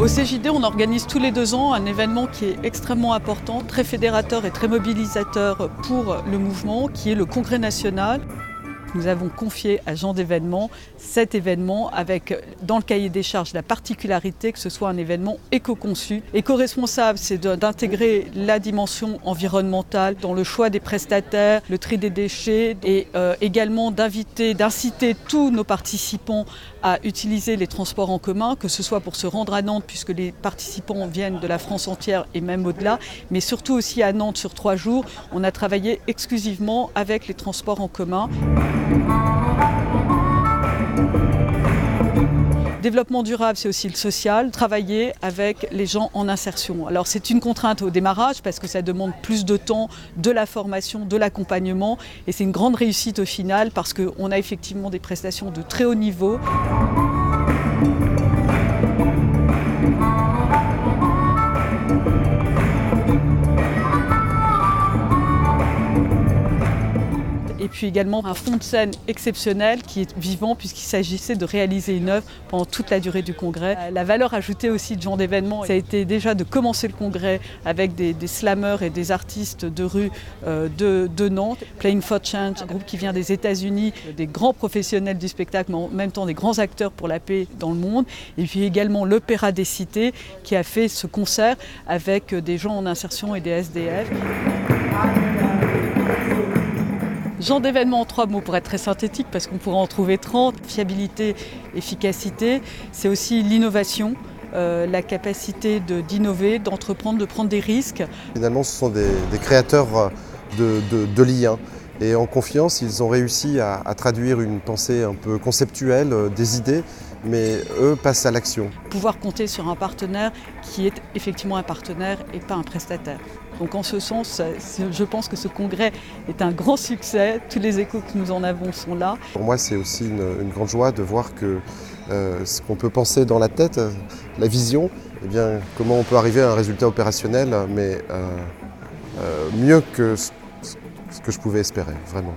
Au CJD, on organise tous les deux ans un événement qui est extrêmement important, très fédérateur et très mobilisateur pour le mouvement, qui est le Congrès national. Nous avons confié à Jean d'événement cet événement avec, dans le cahier des charges, la particularité que ce soit un événement éco-conçu. Éco-responsable, c'est d'intégrer la dimension environnementale dans le choix des prestataires, le tri des déchets et euh, également d'inviter, d'inciter tous nos participants à utiliser les transports en commun, que ce soit pour se rendre à Nantes, puisque les participants viennent de la France entière et même au-delà, mais surtout aussi à Nantes sur trois jours. On a travaillé exclusivement avec les transports en commun. Développement durable, c'est aussi le social, travailler avec les gens en insertion. Alors c'est une contrainte au démarrage parce que ça demande plus de temps, de la formation, de l'accompagnement et c'est une grande réussite au final parce qu'on a effectivement des prestations de très haut niveau. Puis également un fond de scène exceptionnel qui est vivant puisqu'il s'agissait de réaliser une œuvre pendant toute la durée du congrès. Euh, la valeur ajoutée aussi de genre d'événement, ça a été déjà de commencer le congrès avec des, des et des artistes de rue euh, de, de, Nantes. Playing for Change, un groupe qui vient des États-Unis, des grands professionnels du spectacle, mais en même temps des grands acteurs pour la paix dans le monde. Et puis également l'Opéra des Cités qui a fait ce concert avec des gens en insertion et des SDF. Genre d'événement en trois mots pour être très synthétique parce qu'on pourrait en trouver 30. Fiabilité, efficacité, c'est aussi l'innovation. Euh, la capacité d'innover, de, d'entreprendre, de prendre des risques. Finalement, ce sont des, créateurs de, de, liens. Et en confiance, ils ont réussi à, à, traduire une pensée un peu conceptuelle, euh, des idées, mais eux passent à l'action. Pouvoir compter sur un partenaire qui est effectivement un partenaire et pas un prestataire. Donc en ce sens, je pense que ce congrès est un grand succès. Tous les échos que nous en avons sont là. Pour moi, c'est aussi une, une, grande joie de voir que euh, ce qu'on peut penser dans la tête, la vision, eh bien, comment on peut arriver à un résultat opérationnel, mais euh, euh, mieux que ce, ce que je pouvais espérer, vraiment.